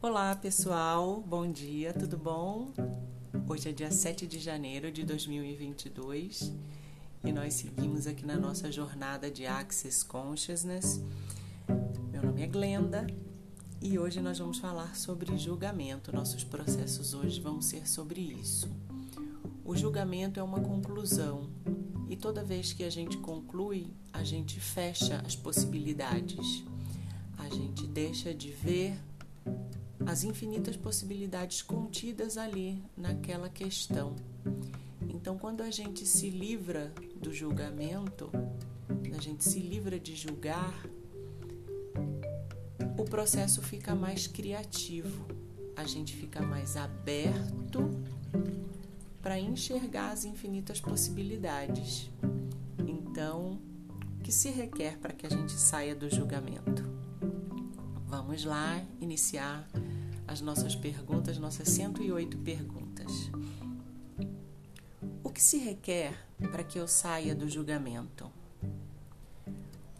Olá pessoal, bom dia, tudo bom? Hoje é dia 7 de janeiro de 2022 e nós seguimos aqui na nossa jornada de Access Consciousness. Meu nome é Glenda e hoje nós vamos falar sobre julgamento. Nossos processos hoje vão ser sobre isso. O julgamento é uma conclusão e toda vez que a gente conclui, a gente fecha as possibilidades. A gente deixa de ver as infinitas possibilidades contidas ali naquela questão. Então, quando a gente se livra do julgamento, a gente se livra de julgar, o processo fica mais criativo, a gente fica mais aberto para enxergar as infinitas possibilidades. Então, o que se requer para que a gente saia do julgamento? Vamos lá iniciar as nossas perguntas, nossas 108 perguntas. O que se requer para que eu saia do julgamento?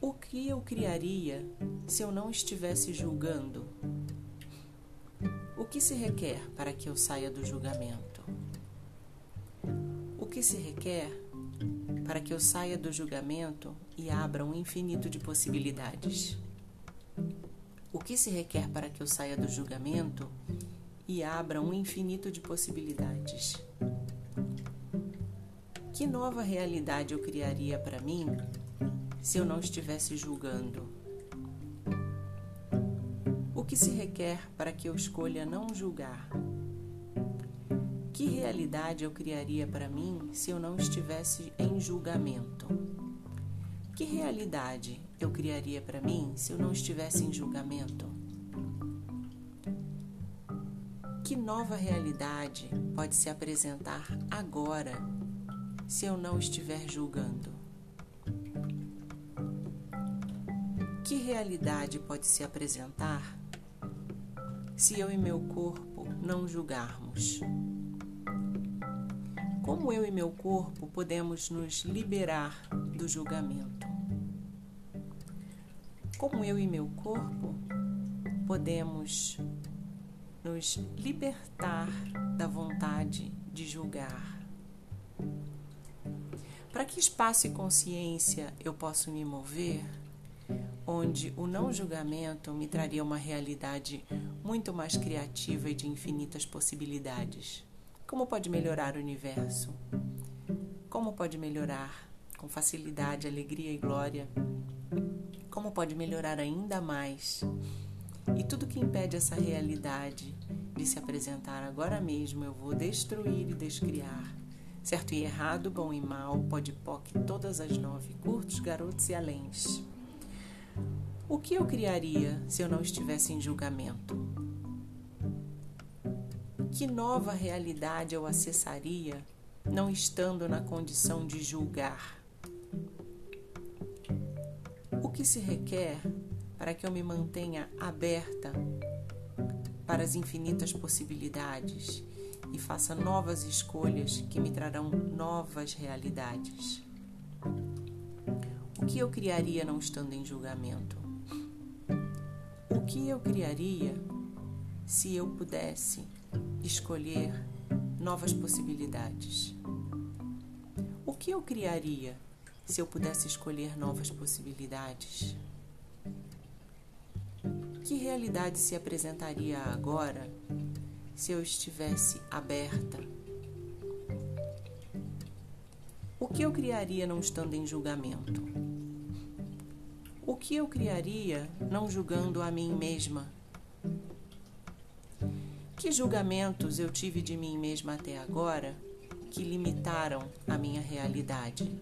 O que eu criaria se eu não estivesse julgando? O que se requer para que eu saia do julgamento? que se requer para que eu saia do julgamento e abra um infinito de possibilidades? O que se requer para que eu saia do julgamento e abra um infinito de possibilidades? Que nova realidade eu criaria para mim se eu não estivesse julgando? O que se requer para que eu escolha não julgar? Que realidade eu criaria para mim se eu não estivesse em julgamento? Que realidade eu criaria para mim se eu não estivesse em julgamento? Que nova realidade pode se apresentar agora se eu não estiver julgando? Que realidade pode se apresentar se eu e meu corpo não julgarmos? Como eu e meu corpo podemos nos liberar do julgamento? Como eu e meu corpo podemos nos libertar da vontade de julgar? Para que espaço e consciência eu posso me mover onde o não julgamento me traria uma realidade muito mais criativa e de infinitas possibilidades? Como pode melhorar o universo? Como pode melhorar com facilidade, alegria e glória? Como pode melhorar ainda mais? E tudo que impede essa realidade de se apresentar agora mesmo, eu vou destruir e descriar. Certo e errado, bom e mal, pode poc, todas as nove, curtos, garotos e aléns. O que eu criaria se eu não estivesse em julgamento? que nova realidade eu acessaria não estando na condição de julgar? O que se requer para que eu me mantenha aberta para as infinitas possibilidades e faça novas escolhas que me trarão novas realidades? O que eu criaria não estando em julgamento? O que eu criaria se eu pudesse escolher novas possibilidades. O que eu criaria se eu pudesse escolher novas possibilidades? Que realidade se apresentaria agora se eu estivesse aberta? O que eu criaria não estando em julgamento? O que eu criaria não julgando a mim mesma que julgamentos eu tive de mim mesma até agora que limitaram a minha realidade?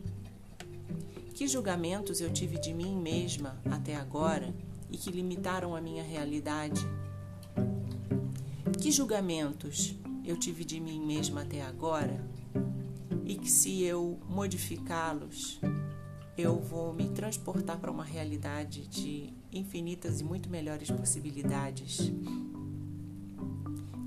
Que julgamentos eu tive de mim mesma até agora e que limitaram a minha realidade? Que julgamentos eu tive de mim mesma até agora e que, se eu modificá-los, eu vou me transportar para uma realidade de infinitas e muito melhores possibilidades?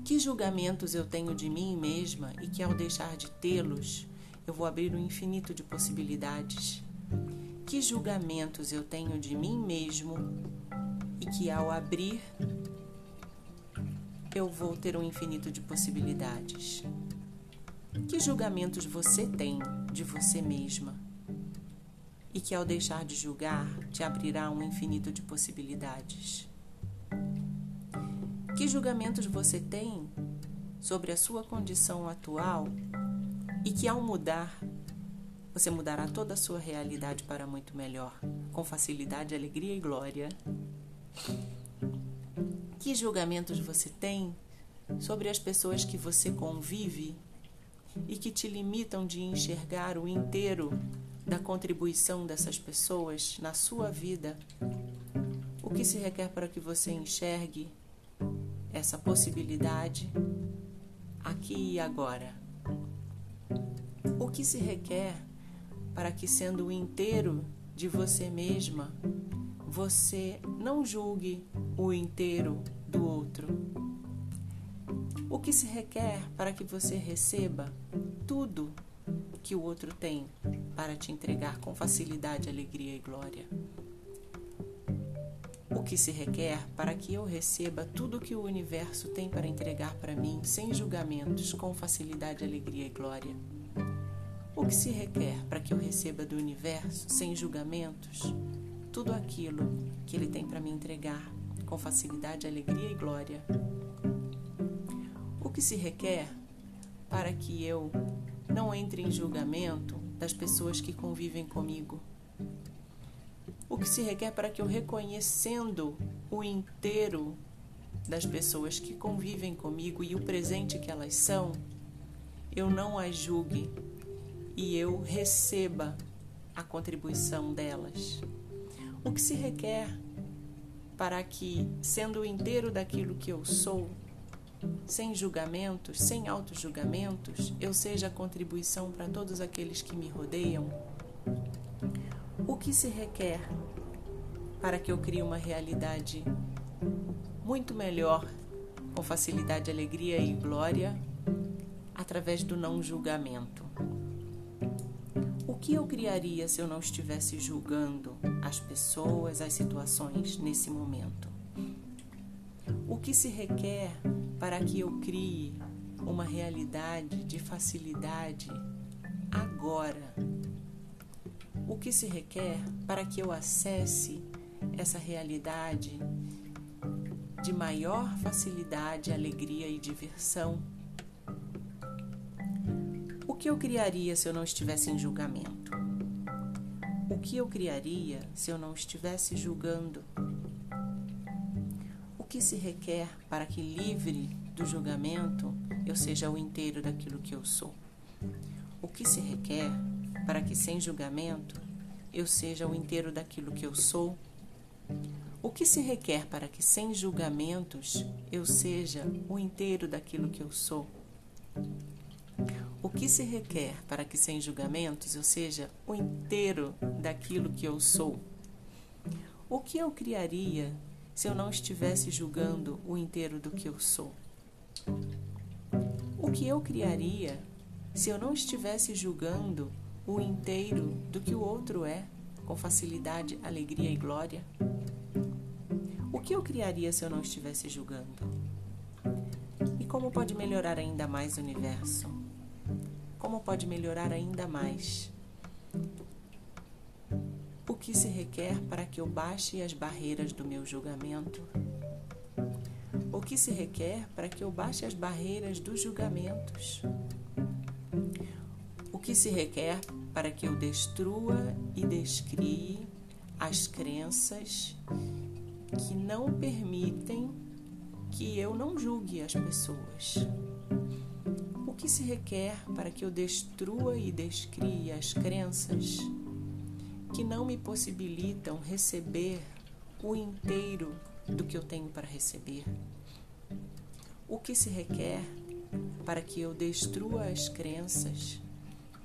Que julgamentos eu tenho de mim mesma e que, ao deixar de tê-los, eu vou abrir um infinito de possibilidades? Que julgamentos eu tenho de mim mesmo e que, ao abrir eu vou ter um infinito de possibilidades. Que julgamentos você tem de você mesma? E que ao deixar de julgar te abrirá um infinito de possibilidades. Que julgamentos você tem sobre a sua condição atual e que ao mudar você mudará toda a sua realidade para muito melhor, com facilidade, alegria e glória. Que julgamentos você tem sobre as pessoas que você convive e que te limitam de enxergar o inteiro da contribuição dessas pessoas na sua vida? O que se requer para que você enxergue essa possibilidade aqui e agora? O que se requer para que, sendo o inteiro de você mesma, você não julgue o inteiro do outro. O que se requer para que você receba tudo que o outro tem para te entregar com facilidade, alegria e glória? O que se requer para que eu receba tudo que o universo tem para entregar para mim sem julgamentos, com facilidade, alegria e glória? O que se requer para que eu receba do universo, sem julgamentos, tudo aquilo que ele tem para me entregar com facilidade, alegria e glória? O que se requer para que eu não entre em julgamento das pessoas que convivem comigo? O que se requer para que eu, reconhecendo o inteiro das pessoas que convivem comigo e o presente que elas são, eu não as julgue e eu receba a contribuição delas. O que se requer para que, sendo o inteiro daquilo que eu sou, sem julgamentos, sem auto-julgamentos, eu seja a contribuição para todos aqueles que me rodeiam? O que se requer para que eu crie uma realidade muito melhor, com facilidade, alegria e glória, através do não julgamento? Que eu criaria se eu não estivesse julgando as pessoas, as situações nesse momento? O que se requer para que eu crie uma realidade de facilidade agora? O que se requer para que eu acesse essa realidade de maior facilidade, alegria e diversão que eu criaria se eu não estivesse em julgamento? O que eu criaria se eu não estivesse julgando? O que se requer para que, livre do julgamento, eu seja o inteiro daquilo que eu sou? O que se requer para que, sem julgamento, eu seja o inteiro daquilo que eu sou? O que se requer para que, sem julgamentos, eu seja o inteiro daquilo que eu sou? O que se requer para que, sem julgamentos, eu seja o inteiro daquilo que eu sou? O que eu criaria se eu não estivesse julgando o inteiro do que eu sou? O que eu criaria se eu não estivesse julgando o inteiro do que o outro é, com facilidade, alegria e glória? O que eu criaria se eu não estivesse julgando? E como pode melhorar ainda mais o universo? Como pode melhorar ainda mais. O que se requer para que eu baixe as barreiras do meu julgamento? O que se requer para que eu baixe as barreiras dos julgamentos? O que se requer para que eu destrua e descrie as crenças que não permitem que eu não julgue as pessoas? O que se requer para que eu destrua e descrie as crenças que não me possibilitam receber o inteiro do que eu tenho para receber? O que se requer para que eu destrua as crenças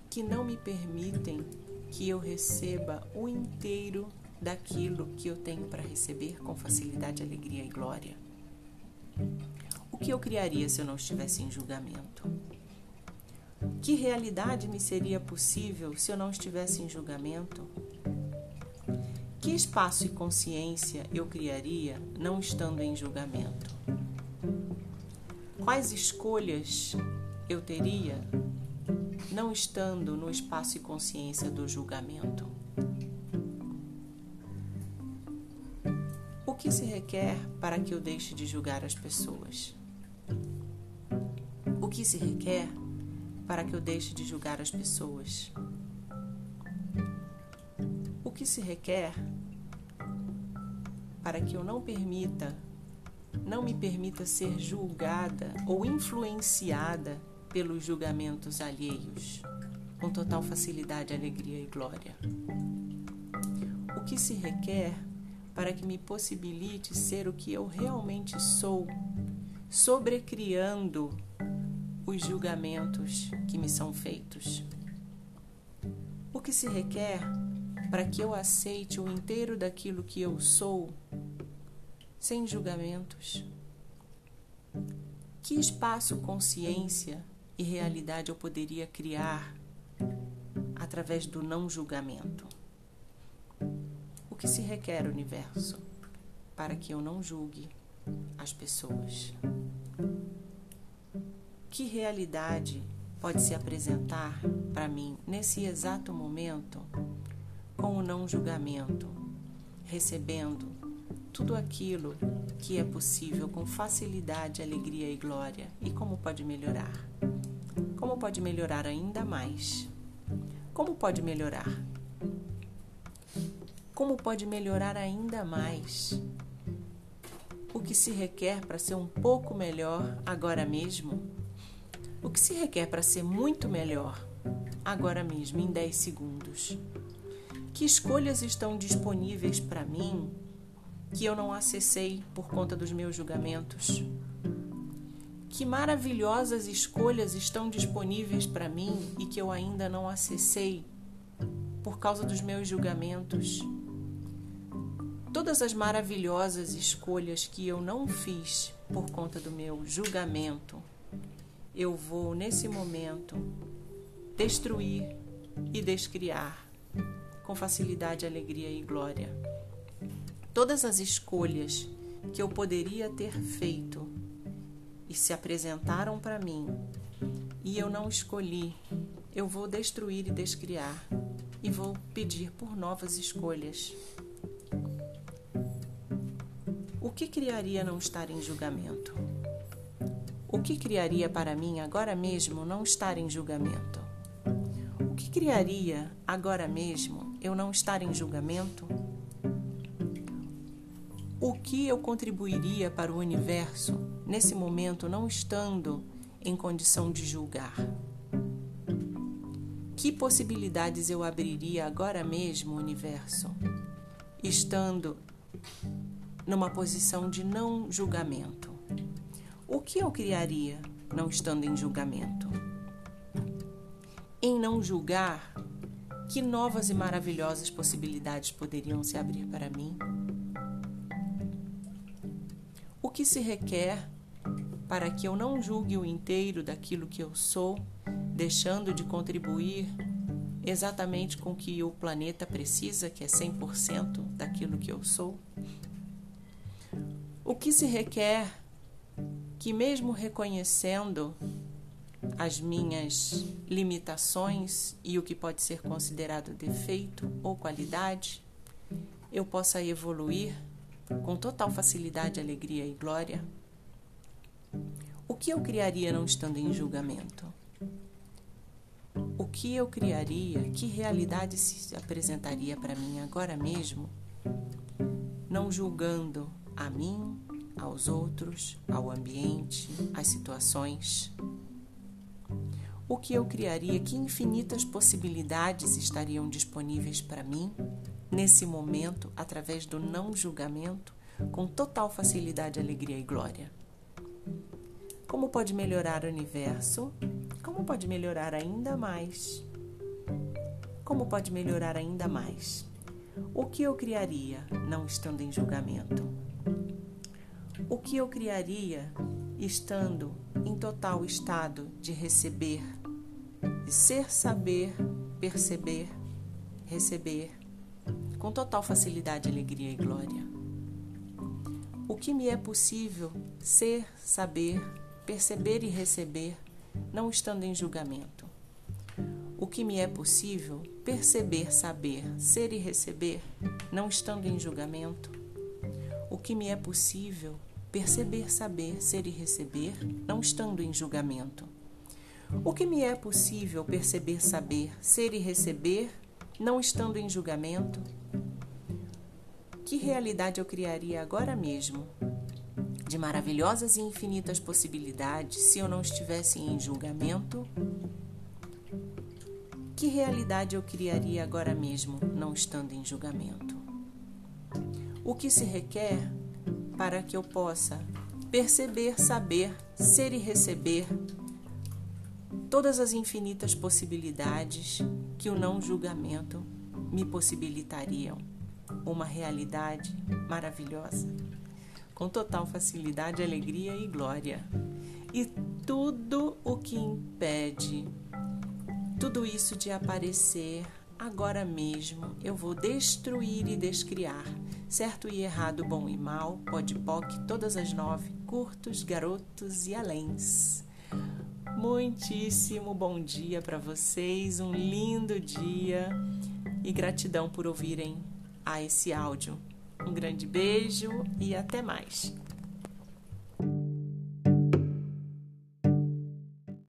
que não me permitem que eu receba o inteiro daquilo que eu tenho para receber com facilidade, alegria e glória? O que eu criaria se eu não estivesse em julgamento? Que realidade me seria possível se eu não estivesse em julgamento? Que espaço e consciência eu criaria não estando em julgamento? quais escolhas eu teria não estando no espaço e consciência do julgamento? O que se requer para que eu deixe de julgar as pessoas? O que se requer para que eu deixe de julgar as pessoas? O que se requer para que eu não permita, não me permita ser julgada ou influenciada pelos julgamentos alheios, com total facilidade, alegria e glória? O que se requer para que me possibilite ser o que eu realmente sou, sobrecriando os julgamentos que me são feitos? O que se requer para que eu aceite o inteiro daquilo que eu sou, sem julgamentos? Que espaço, consciência e realidade eu poderia criar através do não julgamento? O que se requer, universo, para que eu não julgue as pessoas? Que realidade pode se apresentar para mim nesse exato momento com o não julgamento, recebendo tudo aquilo que é possível com facilidade, alegria e glória? E como pode melhorar? Como pode melhorar ainda mais? Como pode melhorar? Como pode melhorar ainda mais? O que se requer para ser um pouco melhor agora mesmo? O que se requer para ser muito melhor agora mesmo, em 10 segundos? Que escolhas estão disponíveis para mim que eu não acessei por conta dos meus julgamentos? Que maravilhosas escolhas estão disponíveis para mim e que eu ainda não acessei por causa dos meus julgamentos? Todas as maravilhosas escolhas que eu não fiz por conta do meu julgamento, eu vou nesse momento destruir e descriar com facilidade, alegria e glória. Todas as escolhas que eu poderia ter feito e se apresentaram para mim e eu não escolhi, eu vou destruir e descriar e vou pedir por novas escolhas. O que criaria não estar em julgamento? O que criaria para mim agora mesmo não estar em julgamento? O que criaria agora mesmo eu não estar em julgamento? O que eu contribuiria para o universo nesse momento não estando em condição de julgar? Que possibilidades eu abriria agora mesmo, universo, estando numa posição de não julgamento? O que eu criaria não estando em julgamento? Em não julgar, que novas e maravilhosas possibilidades poderiam se abrir para mim? O que se requer para que eu não julgue o inteiro daquilo que eu sou, deixando de contribuir exatamente com o que o planeta precisa, que é 100% daquilo que eu sou? O que se requer que, mesmo reconhecendo as minhas limitações e o que pode ser considerado defeito ou qualidade, eu possa evoluir com total facilidade, alegria e glória? O que eu criaria não estando em julgamento? O que eu criaria, que realidade se apresentaria para mim agora mesmo, não julgando a mim, aos outros, ao ambiente, às situações? o que eu criaria, que infinitas possibilidades estariam disponíveis para mim nesse momento, através do não julgamento, com total facilidade, alegria e glória. Como pode melhorar o universo? Como pode melhorar ainda mais? Como pode melhorar ainda mais? O que eu criaria não estando em julgamento? O que eu criaria estando em total estado de receber, de ser, saber, perceber, receber, com total facilidade, alegria e glória. O que me é possível ser, saber, perceber e receber, não estando em julgamento. O que me é possível perceber, saber, ser e receber, não estando em julgamento. O que me é possível perceber, saber, ser e receber, não estando em julgamento. O que me é possível perceber, saber, ser e receber, não estando em julgamento? Que realidade eu criaria agora mesmo? De maravilhosas e infinitas possibilidades se eu não estivesse em julgamento? Que realidade eu criaria agora mesmo, não estando em julgamento? O que se requer para que eu possa perceber, saber, ser e receber todas as infinitas possibilidades que o não julgamento me possibilitariam? Uma realidade maravilhosa, com total facilidade, alegria e glória. E tudo o que impede tudo isso de aparecer agora mesmo, eu vou destruir e descriar. Certo e errado, bom e mal, pode poc, todas as nove, curtos, garotos e aléns. Muitíssimo bom dia para vocês, um lindo dia e gratidão por ouvirem a esse áudio. Um grande beijo e até mais.